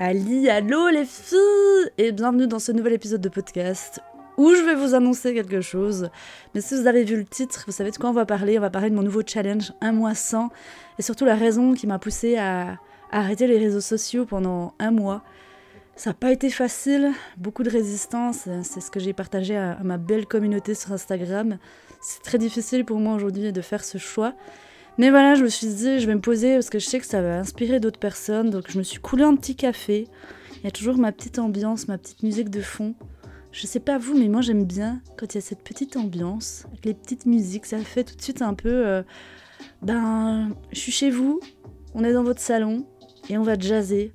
Ali, allô les filles Et bienvenue dans ce nouvel épisode de podcast où je vais vous annoncer quelque chose. Mais si vous avez vu le titre, vous savez de quoi on va parler. On va parler de mon nouveau challenge, un mois sans, et surtout la raison qui m'a poussé à, arrêter les réseaux sociaux pendant un mois. Ça n'a pas été facile, beaucoup de résistance, c'est ce que j'ai partagé à ma belle communauté sur Instagram. C'est très difficile pour moi aujourd'hui de faire ce choix. Mais voilà, je me suis dit, je vais me poser parce que je sais que ça va inspirer d'autres personnes. Donc je me suis coulé un petit café. Il y a toujours ma petite ambiance, ma petite musique de fond. Je sais pas vous, mais moi j'aime bien quand il y a cette petite ambiance, avec les petites musiques. Ça fait tout de suite un peu. Euh, ben, je suis chez vous, on est dans votre salon et on va jazzer.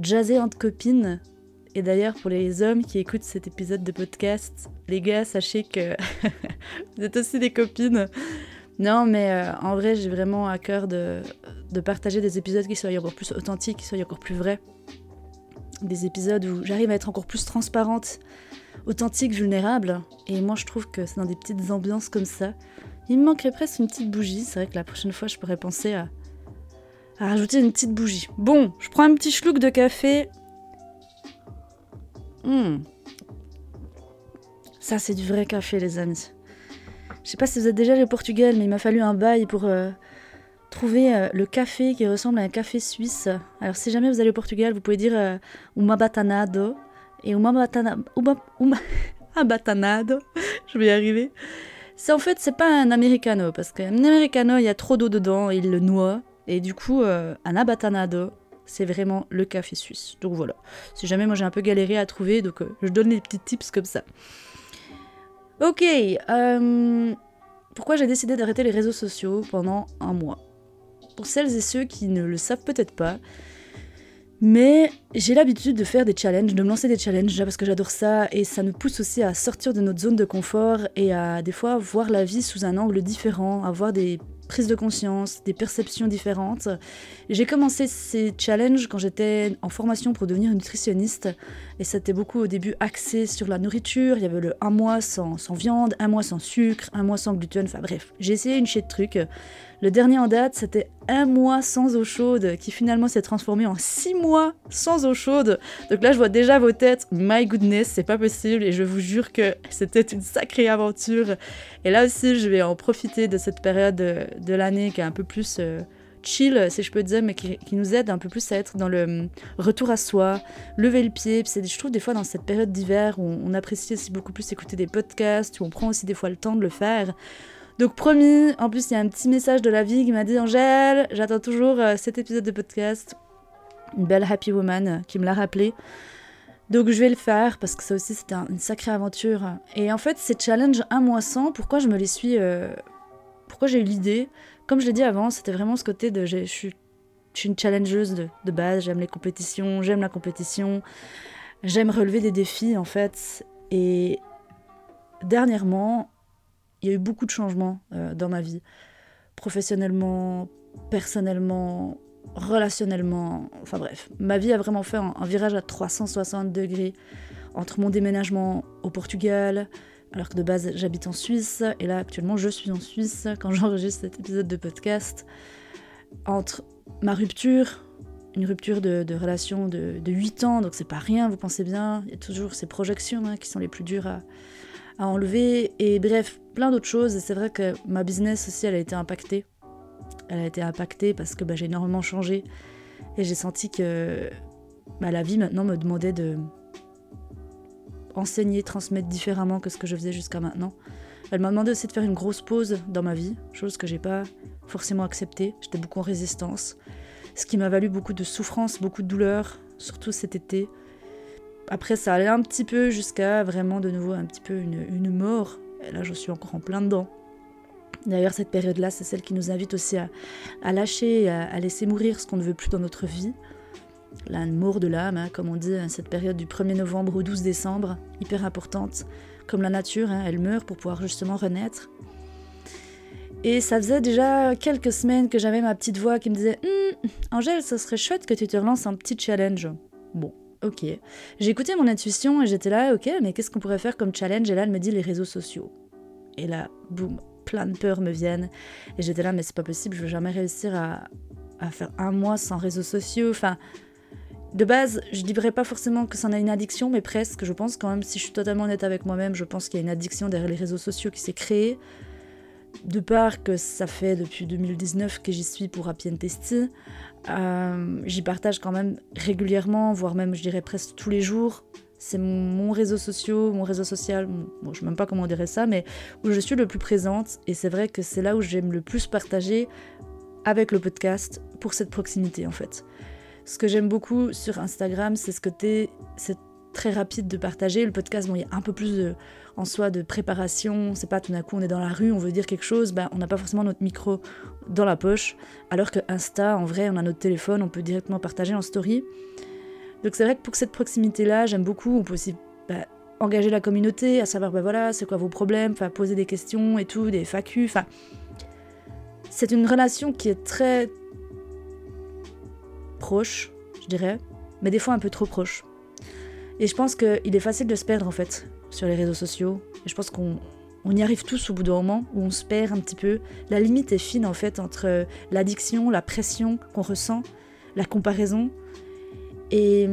Jazzer entre copines. Et d'ailleurs, pour les hommes qui écoutent cet épisode de podcast, les gars, sachez que vous êtes aussi des copines. Non, mais euh, en vrai, j'ai vraiment à cœur de, partager des épisodes qui soient encore plus authentiques, qui soient encore plus vrais. Des épisodes où j'arrive à être encore plus transparente, authentique, vulnérable. Et moi, je trouve que c'est dans des petites ambiances comme ça. Il me manquerait presque une petite bougie. C'est vrai que la prochaine fois, je pourrais penser à, rajouter une petite bougie. Bon, je prends un petit schluck de café. Hmm. Ça, c'est du vrai café, les amis. Je sais pas si vous êtes déjà allé au Portugal, mais il m'a fallu un bail pour euh, trouver euh, le café qui ressemble à un café suisse. Alors si jamais vous allez au Portugal, vous pouvez dire euh, uma batanado. Et uma batanado... Uma, batanado. Je vais y arriver. C'est en fait, c'est pas un americano, parce qu'un americano, il y a trop d'eau dedans, et il le noie. Et du coup, un abatanado, c'est vraiment le café suisse. Donc voilà. Si jamais moi j'ai un peu galéré à trouver, donc je donne des petits tips comme ça. Ok, euh, pourquoi j'ai décidé d'arrêter les réseaux sociaux pendant un mois? Pour celles et ceux qui ne le savent peut-être pas, mais j'ai l'habitude de faire des challenges, de me lancer des challenges parce que j'adore ça et ça nous pousse aussi à sortir de notre zone de confort et à des fois voir la vie sous un angle différent, à voir des prise de conscience, des perceptions différentes. J'ai commencé ces challenges quand j'étais en formation pour devenir nutritionniste et c'était beaucoup au début axé sur la nourriture. Il y avait le un mois sans, sans viande, un mois sans sucre, un mois sans gluten, enfin bref, j'ai essayé une chaîne de trucs. Le dernier en date, c'était un mois sans eau chaude, qui finalement s'est transformé en six mois sans eau chaude. Donc là, je vois déjà vos têtes. My goodness, c'est pas possible. Et je vous jure que c'était une sacrée aventure. Et là aussi, je vais en profiter de cette période de, l'année qui est un peu plus euh, chill, si je peux dire, mais qui, nous aide un peu plus à être dans le hum, retour à soi, lever le pied. Je trouve des fois dans cette période d'hiver où on, apprécie aussi beaucoup plus écouter des podcasts, où on prend aussi des fois le temps de le faire. Donc promis, en plus il y a un petit message de la vie qui m'a dit Angèle, j'attends toujours euh, cet épisode de podcast. Une belle happy woman euh, qui me l'a rappelé. Donc je vais le faire parce que ça aussi c'était une sacrée aventure. Et en fait ces challenges un mois sans, pourquoi je me les suis... Euh, pourquoi j'ai eu l'idée Comme je l'ai dit avant, c'était vraiment ce côté de... Je suis, une challengeuse de, base, j'aime les compétitions, j'aime la compétition, j'aime relever des défis en fait. Et dernièrement, il y a eu beaucoup de changements euh, dans ma vie. Professionnellement, personnellement, relationnellement. Enfin bref, ma vie a vraiment fait un, virage à 360 degrés entre mon déménagement au Portugal, alors que de base j'habite en Suisse, et là actuellement je suis en Suisse quand j'enregistre cet épisode de podcast, entre ma rupture, une rupture de, relation de, 8 ans, donc c'est pas rien, vous pensez bien, il y a toujours ces projections hein, qui sont les plus dures à, enlever. Et bref, plein d'autres choses. Et c'est vrai que ma business aussi, elle a été impactée. Elle a été impactée parce que bah, j'ai énormément changé. Et j'ai senti que bah, la vie maintenant me demandait de enseigner, transmettre différemment que ce que je faisais jusqu'à maintenant. Elle m'a demandé aussi de faire une grosse pause dans ma vie, chose que j'ai pas forcément acceptée. J'étais beaucoup en résistance, ce qui m'a valu beaucoup de souffrance, beaucoup de douleur, surtout cet été. Après, ça allait un petit peu jusqu'à vraiment de nouveau un petit peu une, mort. Et là, je suis encore en plein dedans. D'ailleurs, cette période-là, c'est celle qui nous invite aussi à, lâcher, à, laisser mourir ce qu'on ne veut plus dans notre vie. L'amour de l'âme, hein, comme on dit, hein, cette période du 1er novembre au 12 décembre, hyper importante. Comme la nature, hein, elle meurt pour pouvoir justement renaître. Et ça faisait déjà quelques semaines que j'avais ma petite voix qui me disait hum, Angèle, ça serait chouette que tu te relances un petit challenge. Bon, ok. J'ai écouté mon intuition et j'étais là, ok, mais qu'est-ce qu'on pourrait faire comme challenge? Et là, elle me dit les réseaux sociaux. Et là, boum, plein de peurs me viennent. Et j'étais là, mais c'est pas possible, je vais jamais réussir à, à faire un mois sans réseaux sociaux. Enfin, de base, je dirais pas forcément que c'en a une addiction, mais presque. Je pense quand même, si je suis totalement honnête avec moi-même, je pense qu'il y a une addiction derrière les réseaux sociaux qui s'est créée. De part que ça fait depuis 2019 que j'y suis pour Happy and Testy, euh, j'y partage quand même régulièrement, voire même je dirais presque tous les jours. C'est mon, réseau social, mon réseau social, je sais même pas comment on dirait ça, mais où je suis le plus présente. Et c'est vrai que c'est là où j'aime le plus partager avec le podcast pour cette proximité en fait. Ce que j'aime beaucoup sur Instagram, c'est ce côté, c'est très rapide de partager. Le podcast, bon, il y a un peu plus en soi de préparation. C'est pas tout d'un coup on est dans la rue, on veut dire quelque chose, bah, on n'a pas forcément notre micro dans la poche. Alors que Insta, en vrai, on a notre téléphone, on peut directement partager en story. Donc c'est vrai que pour cette proximité-là, j'aime beaucoup. On peut aussi bah, engager la communauté, à savoir, bah voilà, c'est quoi vos problèmes, poser des questions et tout, des FAQ. C'est une relation qui est très proche, je dirais, mais des fois un peu trop proche. Et je pense qu'il est facile de se perdre en fait sur les réseaux sociaux. Et je pense qu'on y arrive tous au bout d'un moment où on se perd un petit peu. La limite est fine en fait entre l'addiction, la pression qu'on ressent, la comparaison. Et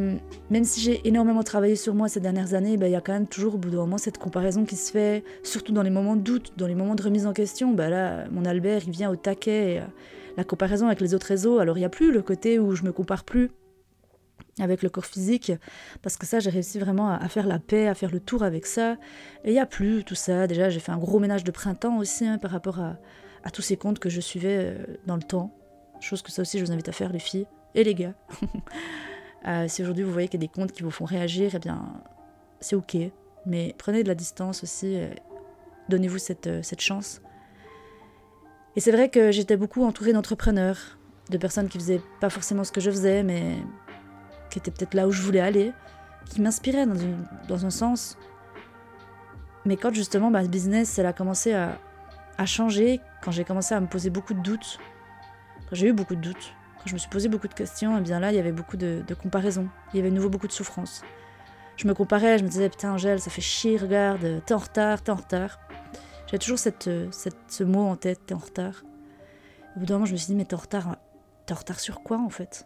même si j'ai énormément travaillé sur moi ces dernières années, bah, il y a quand même toujours au bout d'un moment cette comparaison qui se fait, surtout dans les moments de doute, dans les moments de remise en question. Bah là, mon Albert, il vient au taquet. Et, euh, la comparaison avec les autres réseaux. Alors il n'y a plus le côté où je me compare plus avec le corps physique, parce que ça, j'ai réussi vraiment à, faire la paix, à faire le tour avec ça. Et il n'y a plus tout ça. Déjà, j'ai fait un gros ménage de printemps aussi hein, par rapport à, tous ces comptes que je suivais euh, dans le temps. Chose que ça aussi, je vous invite à faire, les filles et les gars. Euh, si aujourd'hui vous voyez qu'il y a des comptes qui vous font réagir, eh bien, c'est ok. Mais prenez de la distance aussi. Donnez-vous euh, cette chance. Et c'est vrai que j'étais beaucoup entourée d'entrepreneurs, de personnes qui faisaient pas forcément ce que je faisais, mais qui étaient peut-être là où je voulais aller, qui m'inspiraient dans, un sens. Mais quand justement ma business elle a commencé à, à changer, quand j'ai commencé à me poser beaucoup de doutes, quand j'ai eu beaucoup de doutes, quand je me suis posé beaucoup de questions, et eh bien là il y avait beaucoup de, de comparaisons, il y avait de nouveau beaucoup de souffrance. Je me comparais, je me disais putain Angèle, ça fait chier, regarde, t'es en retard, t'es en retard. J'ai toujours cette, cette, ce mot en tête, t'es en retard. Au bout d'un moment, je me suis dit, mais t'es en retard. T'es en retard sur quoi en fait?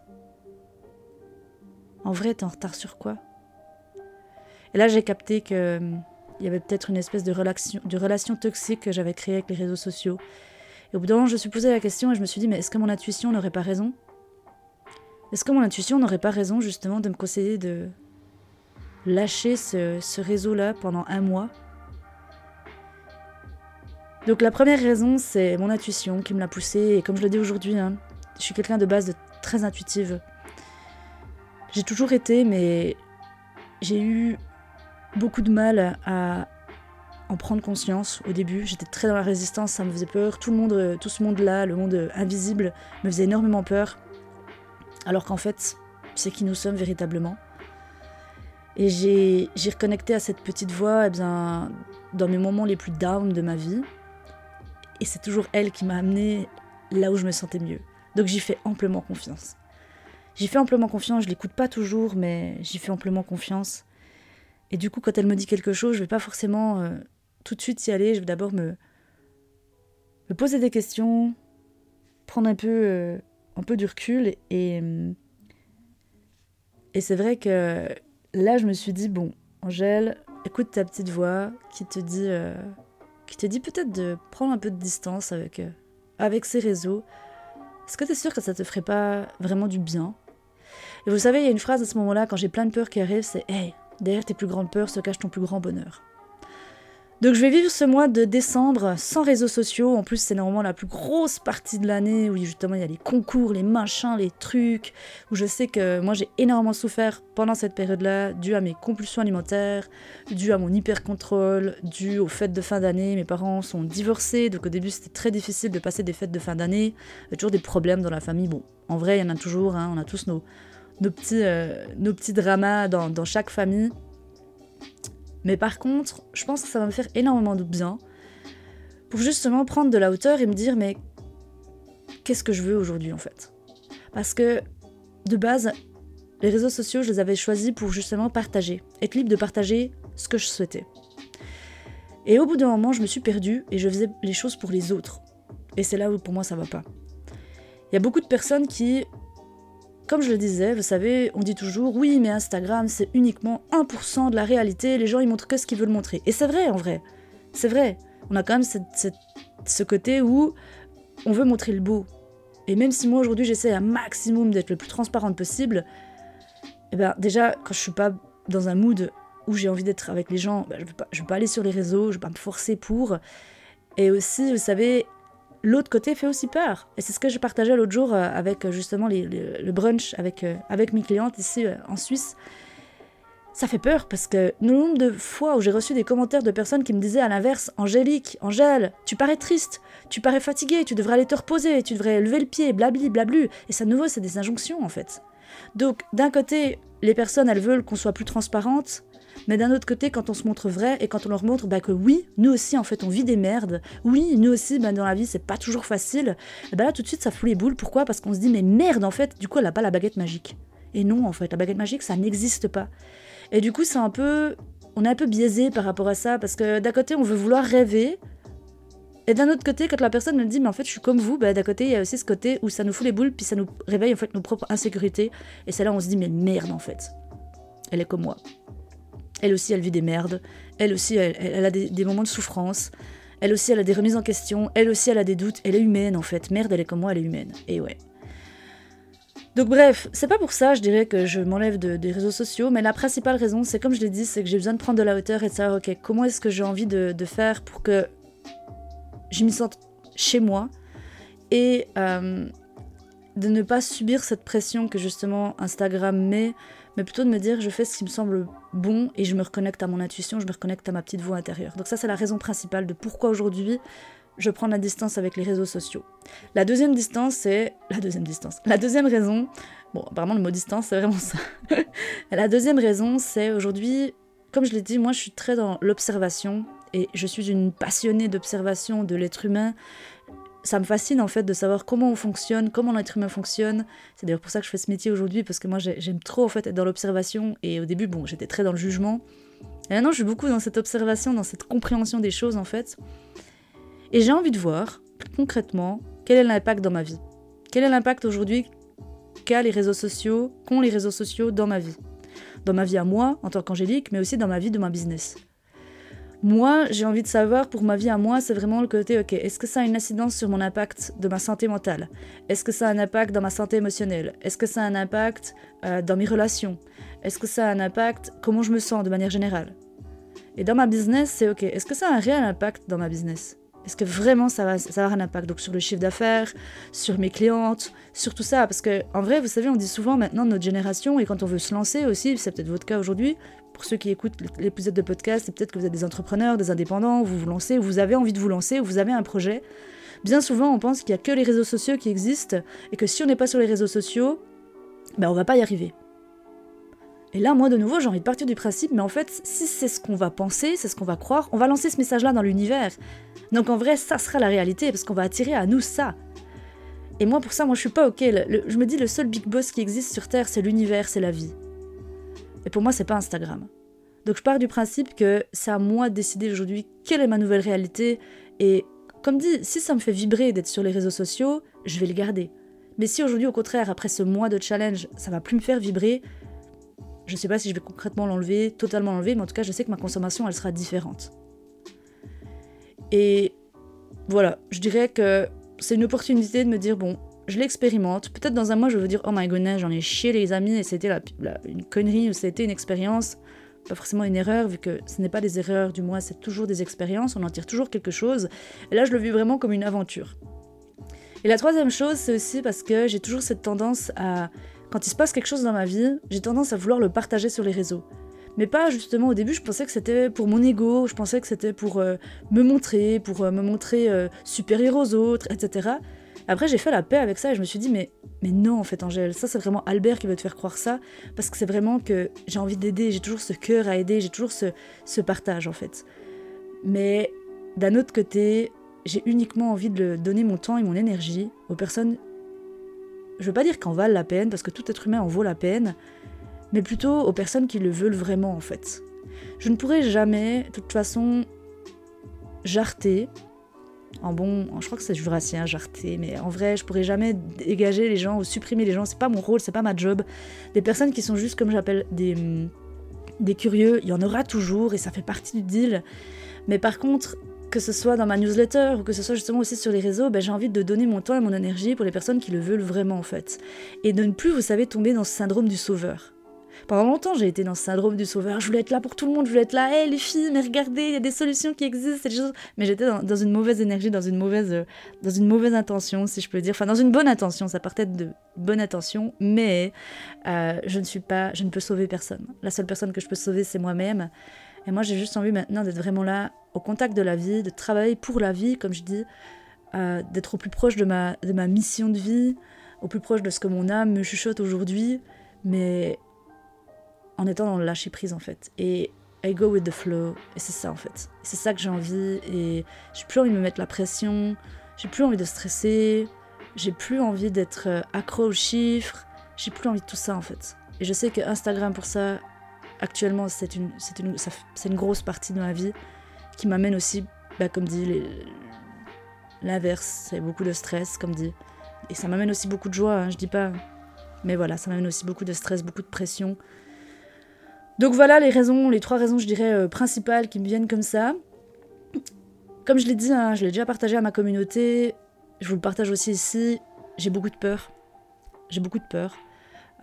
En vrai, t'es en retard sur quoi? Et là, j'ai capté que hum, il y avait peut-être une espèce de relation, toxique que j'avais créée avec les réseaux sociaux. Et au bout d'un moment, je me suis posé la question et je me suis dit, mais est-ce que mon intuition n'aurait pas raison? Est-ce que mon intuition n'aurait pas raison justement de me conseiller de lâcher ce réseau-là pendant un mois? Donc la première raison, c'est mon intuition qui me l'a poussé. Et comme je le dis aujourd'hui, hein, je suis quelqu'un de base très intuitive. J'ai toujours été, mais j'ai eu beaucoup de mal à en prendre conscience au début. J'étais très dans la résistance, ça me faisait peur. Tout le monde, tout ce monde-là, le monde invisible, me faisait énormément peur. Alors qu'en fait, c'est qui nous sommes véritablement. Et j'ai reconnecté à cette petite voix eh bien, dans mes moments les plus down de ma vie. Et c'est toujours elle qui m'a amené là où je me sentais mieux. Donc j'y fais amplement confiance. J'y fais amplement confiance, je l'écoute pas toujours, mais j'y fais amplement confiance. Et du coup, quand elle me dit quelque chose, je vais pas forcément euh, tout de suite y aller. Je vais d'abord me, poser des questions, prendre un peu, euh, un peu du recul. Et, et c'est vrai que là, je me suis dit, bon, Angèle, écoute ta petite voix qui te dit... Euh, qui te dit peut-être de prendre un peu de distance avec, euh, avec ces réseaux. Est-ce que tu es sûr que ça te ferait pas vraiment du bien? Et vous savez, il y a une phrase à ce moment-là, quand j'ai plein de peurs qui arrivent, c'est Hey, derrière tes plus grandes peurs se cache ton plus grand bonheur. Donc je vais vivre ce mois de décembre sans réseaux sociaux. En plus, c'est normalement la plus grosse partie de l'année où justement il y a les concours, les machins, les trucs. Où je sais que moi j'ai énormément souffert pendant cette période-là, dû à mes compulsions alimentaires, dû à mon hyper-contrôle, dû aux fêtes de fin d'année. Mes parents sont divorcés, donc au début c'était très difficile de passer des fêtes de fin d'année. Toujours des problèmes dans la famille. Bon, en vrai, il y en a toujours, hein. on a tous nos, nos petits, euh, nos petits dramas dans chaque famille. Mais par contre, je pense que ça va me faire énormément de bien pour justement prendre de la hauteur et me dire mais qu'est-ce que je veux aujourd'hui en fait? Parce que de base, les réseaux sociaux, je les avais choisis pour justement partager, être libre de partager ce que je souhaitais. Et au bout d'un moment, je me suis perdue et je faisais les choses pour les autres. Et c'est là où pour moi ça va pas. Il y a beaucoup de personnes qui, comme je le disais, vous savez, on dit toujours oui, mais Instagram c'est uniquement 1% de la réalité, les gens ils montrent que ce qu'ils veulent montrer. Et c'est vrai en vrai. C'est vrai. On a quand même ce côté où on veut montrer le beau. Et même si moi aujourd'hui j'essaie un maximum d'être le plus transparente possible, eh ben déjà quand je suis pas dans un mood où j'ai envie d'être avec les gens, ben, je ne veux, pas aller sur les réseaux, je ne vais pas me forcer pour. Et aussi, vous savez, l'autre côté fait aussi peur. Et c'est ce que je partageais l'autre jour euh, avec euh, justement le brunch avec, euh, avec mes clientes ici en Suisse. Ça fait peur parce que le nombre de fois où j'ai reçu des commentaires de personnes qui me disaient à l'inverse Angélique, Angèle, tu parais triste, tu parais fatiguée, tu devrais aller te reposer, tu devrais lever le pied, blabli, blablu. Et ça, nouveau, c'est des injonctions en fait. Donc, d'un côté, les personnes, elles veulent qu'on soit plus transparente, mais d'un autre côté, quand on se montre vrai et quand on leur montre bah, que oui, nous aussi, en fait, on vit des merdes, oui, nous aussi, bah, dans la vie, c'est pas toujours facile, et bah là, tout de suite, ça fout les boules. Pourquoi? Parce qu'on se dit, mais merde, en fait, du coup, elle a pas la baguette magique. Et non, en fait, la baguette magique, ça n'existe pas. Et du coup, c'est un peu. On est un peu biaisé par rapport à ça, parce que d'un côté, on veut vouloir rêver, et d'un autre côté, quand la personne me dit, mais en fait, je suis comme vous, bah, d'un côté, il y a aussi ce côté où ça nous fout les boules, puis ça nous réveille en fait nos propres insécurités. Et c'est là où on se dit, mais merde, en fait. Elle est comme moi. Elle aussi, elle vit des merdes. Elle aussi, elle, a des, moments de souffrance. Elle aussi, elle a des remises en question. Elle aussi, elle a des doutes. Elle est humaine, en fait. Merde, elle est comme moi, elle est humaine. Et ouais. Donc bref, c'est pas pour ça, je dirais, que je m'enlève des réseaux sociaux, mais la principale raison, c'est comme je l'ai dit, c'est que j'ai besoin de prendre de la hauteur et de savoir, ok, comment est-ce que j'ai envie de, faire pour que je m'y sente chez moi et euh, de ne pas subir cette pression que justement Instagram met mais plutôt de me dire je fais ce qui me semble bon et je me reconnecte à mon intuition, je me reconnecte à ma petite voix intérieure. Donc ça c'est la raison principale de pourquoi aujourd'hui je prends la distance avec les réseaux sociaux. La deuxième distance c'est la deuxième distance. La deuxième raison, bon apparemment le mot distance c'est vraiment ça. la deuxième raison c'est aujourd'hui, comme je l'ai dit, moi je suis très dans l'observation et je suis une passionnée d'observation de l'être humain ça me fascine en fait de savoir comment on fonctionne, comment l'être humain fonctionne. C'est d'ailleurs pour ça que je fais ce métier aujourd'hui, parce que moi j'aime trop en fait être dans l'observation. Et au début, bon, j'étais très dans le jugement. Et maintenant, je suis beaucoup dans cette observation, dans cette compréhension des choses en fait. Et j'ai envie de voir concrètement quel est l'impact dans ma vie. Quel est l'impact aujourd'hui qu'a les réseaux sociaux, qu'ont les réseaux sociaux dans ma vie. Dans ma vie à moi, en tant qu'angélique, mais aussi dans ma vie de ma business. Moi, j'ai envie de savoir, pour ma vie à moi, c'est vraiment le côté, ok, est-ce que ça a une incidence sur mon impact de ma santé mentale? Est-ce que ça a un impact dans ma santé émotionnelle? Est-ce que ça a un impact euh, dans mes relations? Est-ce que ça a un impact comment je me sens de manière générale? Et dans ma business, c'est ok, est-ce que ça a un réel impact dans ma business? Est-ce que vraiment ça va, ça va avoir un impact? Donc sur le chiffre d'affaires, sur mes clientes, sur tout ça. Parce que en vrai, vous savez, on dit souvent maintenant notre génération, et quand on veut se lancer aussi, c'est peut-être votre cas aujourd'hui, pour ceux qui écoutent l'épisode de podcast, c'est peut-être que vous êtes des entrepreneurs, des indépendants, vous vous lancez, vous avez envie de vous lancer, vous avez un projet. Bien souvent, on pense qu'il n'y a que les réseaux sociaux qui existent et que si on n'est pas sur les réseaux sociaux, ben on va pas y arriver. Et là, moi, de nouveau, j'ai envie de partir du principe, mais en fait, si c'est ce qu'on va penser, c'est ce qu'on va croire, on va lancer ce message-là dans l'univers. Donc en vrai, ça sera la réalité, parce qu'on va attirer à nous ça. Et moi, pour ça, moi, je suis pas ok. je me dis, le seul big boss qui existe sur Terre, c'est l'univers, c'est la vie. Et pour moi, c'est pas Instagram. Donc je pars du principe que c'est à moi de décider aujourd'hui quelle est ma nouvelle réalité. Et comme dit, si ça me fait vibrer d'être sur les réseaux sociaux, je vais le garder. Mais si aujourd'hui, au contraire, après ce mois de challenge, ça va plus me faire vibrer, je sais pas si je vais concrètement l'enlever, totalement l'enlever, mais en tout cas, je sais que ma consommation, elle sera différente. Et voilà, je dirais que c'est une opportunité de me dire, bon, je l'expérimente. Peut-être dans un mois, je vais dire, oh my goodness, j'en ai chié les amis et c'était une connerie ou c'était une expérience. Pas forcément une erreur, vu que ce n'est pas des erreurs du mois, c'est toujours des expériences, on en tire toujours quelque chose. Et là, je le vis vraiment comme une aventure. Et la troisième chose, c'est aussi parce que j'ai toujours cette tendance à. Quand il se passe quelque chose dans ma vie, j'ai tendance à vouloir le partager sur les réseaux. Mais pas justement au début, je pensais que c'était pour mon ego, je pensais que c'était pour euh, me montrer, pour euh, me montrer euh, supérieur aux autres, etc. Après, j'ai fait la paix avec ça et je me suis dit, mais, mais non, en fait, Angèle, ça, c'est vraiment Albert qui veut te faire croire ça, parce que c'est vraiment que j'ai envie d'aider, j'ai toujours ce cœur à aider, j'ai toujours ce, ce partage, en fait. Mais d'un autre côté, j'ai uniquement envie de donner mon temps et mon énergie aux personnes. Je veux pas dire qu'en valent la peine, parce que tout être humain en vaut la peine, mais plutôt aux personnes qui le veulent vraiment, en fait. Je ne pourrai jamais, de toute façon, jarter en bon, je crois que c'est jurassien, jarté, mais en vrai, je pourrais jamais dégager les gens ou supprimer les gens. C'est pas mon rôle, c'est pas ma job. Des personnes qui sont juste, comme j'appelle, des, des curieux, il y en aura toujours et ça fait partie du deal. Mais par contre, que ce soit dans ma newsletter ou que ce soit justement aussi sur les réseaux, ben, j'ai envie de donner mon temps et mon énergie pour les personnes qui le veulent vraiment en fait. Et de ne plus, vous savez, tomber dans ce syndrome du sauveur. Pendant longtemps, j'ai été dans ce syndrome du sauveur. Je voulais être là pour tout le monde. Je voulais être là, hé les filles, mais regardez, il y a des solutions qui existent. Mais j'étais dans, une mauvaise énergie, dans une mauvaise, euh, dans une mauvaise intention, si je peux dire. Enfin, dans une bonne intention. Ça partait de bonne intention, mais euh, je ne suis pas, je ne peux sauver personne. La seule personne que je peux sauver, c'est moi-même. Et moi, j'ai juste envie maintenant d'être vraiment là, au contact de la vie, de travailler pour la vie, comme je dis, euh, d'être au plus proche de ma, de ma mission de vie, au plus proche de ce que mon âme me chuchote aujourd'hui. Mais en étant dans le lâcher prise en fait. Et I go with the flow. Et c'est ça en fait. C'est ça que j'ai envie. Et j'ai plus envie de me mettre la pression. J'ai plus envie de stresser. J'ai plus envie d'être euh, accro aux chiffres. J'ai plus envie de tout ça en fait. Et je sais que Instagram pour ça, actuellement, c'est une, c'est une, une grosse partie de ma vie qui m'amène aussi, bah, comme dit, l'inverse. C'est beaucoup de stress, comme dit. Et ça m'amène aussi beaucoup de joie, hein, je dis pas. Mais voilà, ça m'amène aussi beaucoup de stress, beaucoup de pression. Donc voilà les raisons, les trois raisons, je dirais, euh, principales qui me viennent comme ça. Comme je l'ai dit, hein, je l'ai déjà partagé à ma communauté, je vous le partage aussi ici, j'ai beaucoup de peur. J'ai beaucoup de peur.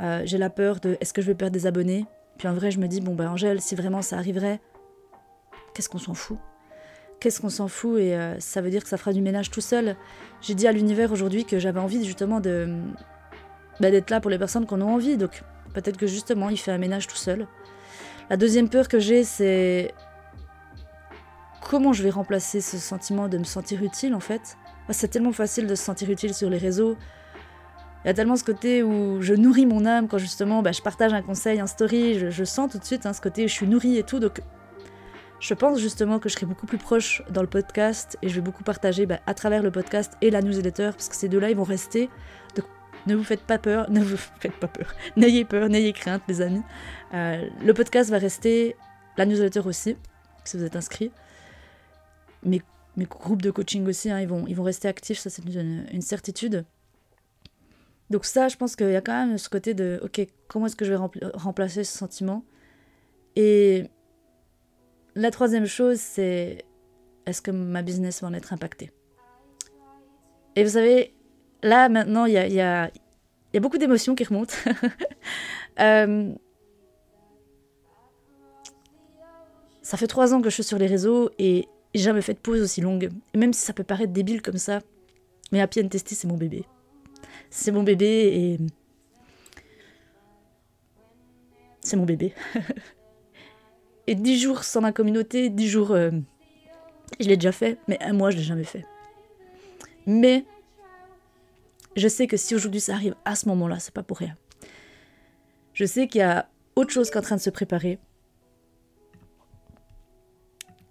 Euh, j'ai la peur de est-ce que je vais perdre des abonnés? Puis en vrai, je me dis, bon bah Angèle, si vraiment ça arriverait, qu'est-ce qu'on s'en fout? Qu'est-ce qu'on s'en fout? Et euh, ça veut dire que ça fera du ménage tout seul. J'ai dit à l'univers aujourd'hui que j'avais envie justement de bah, d'être là pour les personnes qui en ont envie. Donc peut-être que justement, il fait un ménage tout seul. La deuxième peur que j'ai, c'est comment je vais remplacer ce sentiment de me sentir utile en fait. C'est tellement facile de se sentir utile sur les réseaux. Il y a tellement ce côté où je nourris mon âme quand justement bah, je partage un conseil, un story, je, sens tout de suite hein, ce côté où je suis nourrie et tout. Donc je pense justement que je serai beaucoup plus proche dans le podcast et je vais beaucoup partager bah, à travers le podcast et la newsletter parce que ces deux-là ils vont rester. Ne vous faites pas peur, ne vous faites pas peur. N'ayez peur, n'ayez crainte, les amis. Euh, le podcast va rester, la newsletter aussi, si vous êtes inscrit. Mes, mes groupes de coaching aussi, hein, ils, vont, ils vont rester actifs, ça c'est une, certitude. Donc ça, je pense qu'il y a quand même ce côté de, ok, comment est-ce que je vais remplacer ce sentiment? Et la troisième chose, c'est, est-ce que ma business va en être impactée? Et vous savez, là, maintenant, il y a, beaucoup d'émotions qui remontent. euh, ça fait trois ans que je suis sur les réseaux et j'ai jamais fait de pause aussi longue. Et même si ça peut paraître débile comme ça, mais Happy and Testy, c'est mon bébé. C'est mon bébé et. C'est mon bébé. et dix jours sans ma communauté, dix jours. Euh, je l'ai déjà fait, mais un mois, je l'ai jamais fait. Mais je sais que si aujourd'hui ça arrive à ce moment-là, c'est pas pour rien. Je sais qu'il y a autre chose qu'en train de se préparer.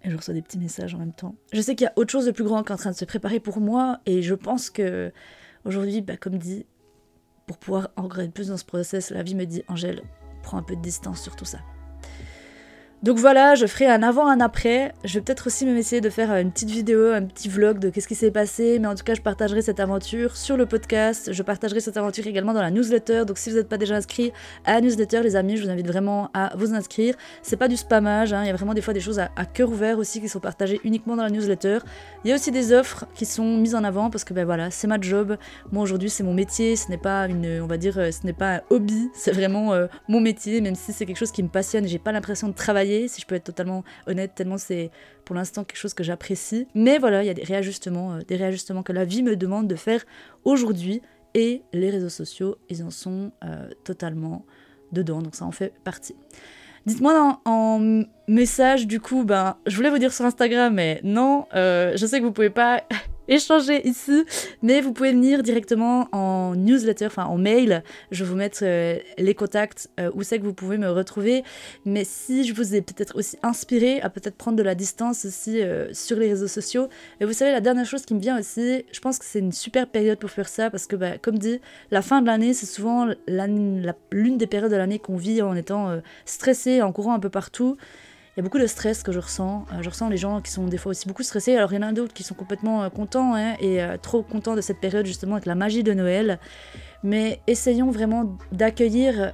Et je reçois des petits messages en même temps. Je sais qu'il y a autre chose de plus grand qu'en train de se préparer pour moi. Et je pense que aujourd'hui, bah, comme dit, pour pouvoir ancrer plus dans ce process, la vie me dit Angèle, prends un peu de distance sur tout ça. Donc voilà, je ferai un avant, un après. Je vais peut-être aussi même essayer de faire une petite vidéo, un petit vlog de qu'est-ce qui s'est passé. Mais en tout cas, je partagerai cette aventure sur le podcast. Je partagerai cette aventure également dans la newsletter. Donc si vous n'êtes pas déjà inscrit à la newsletter, les amis, je vous invite vraiment à vous inscrire. C'est pas du spammage, hein. il y a vraiment des fois des choses à, cœur ouvert aussi qui sont partagées uniquement dans la newsletter. Il y a aussi des offres qui sont mises en avant parce que ben voilà, c'est ma job. Moi aujourd'hui, c'est mon métier. Ce n'est pas une, on va dire, ce n'est pas un hobby. C'est vraiment euh, mon métier, même si c'est quelque chose qui me passionne. J'ai pas l'impression de travailler si je peux être totalement honnête, tellement c'est pour l'instant quelque chose que j'apprécie. Mais voilà, il y a des réajustements, euh, des réajustements que la vie me demande de faire aujourd'hui. Et les réseaux sociaux, ils en sont euh, totalement dedans, donc ça en fait partie. Dites-moi en, message, du coup, ben, je voulais vous dire sur Instagram, mais non, euh, je sais que vous pouvez pas échanger ici, mais vous pouvez venir directement en newsletter, enfin en mail. Je vais vous mettre euh, les contacts euh, où c'est que vous pouvez me retrouver. Mais si je vous ai peut-être aussi inspiré à peut-être prendre de la distance aussi euh, sur les réseaux sociaux, et vous savez, la dernière chose qui me vient aussi, je pense que c'est une super période pour faire ça parce que, bah, comme dit, la fin de l'année, c'est souvent l'une des périodes de l'année qu'on vit en étant stressé, en courant un peu partout. Il y a beaucoup de stress que je ressens. Euh, je ressens les gens qui sont des fois aussi beaucoup stressés. Alors il y en a d'autres qui sont complètement euh, contents hein, et euh, trop contents de cette période justement avec la magie de Noël. Mais essayons vraiment d'accueillir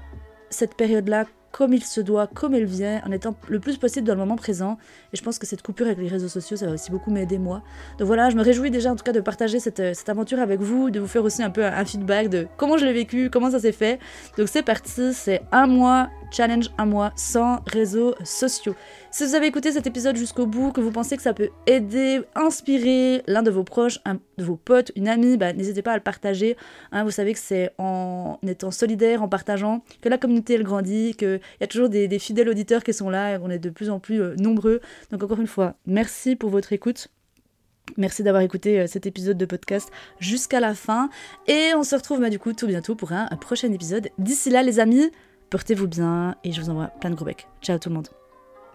cette période-là comme il se doit, comme elle vient, en étant le plus possible dans le moment présent. Et je pense que cette coupure avec les réseaux sociaux, ça va aussi beaucoup m'aider moi. Donc voilà, je me réjouis déjà en tout cas de partager cette, cette aventure avec vous, de vous faire aussi un peu un feedback de comment je l'ai vécu, comment ça s'est fait. Donc c'est parti, c'est un mois challenge un mois sans réseaux sociaux. Si vous avez écouté cet épisode jusqu'au bout, que vous pensez que ça peut aider, inspirer l'un de vos proches, un de vos potes, une amie, bah, n'hésitez pas à le partager. Hein. vous savez que c'est en étant solidaire, en partageant, que la communauté elle grandit, qu'il y a toujours des, fidèles auditeurs qui sont là et qu'on est de plus en plus euh, nombreux. Donc encore une fois, merci pour votre écoute. Merci d'avoir écouté euh, cet épisode de podcast jusqu'à la fin. Et on se retrouve bah, du coup tout bientôt pour un prochain épisode. D'ici là les amis, portez-vous bien et je vous envoie plein de gros becs. Ciao tout le monde.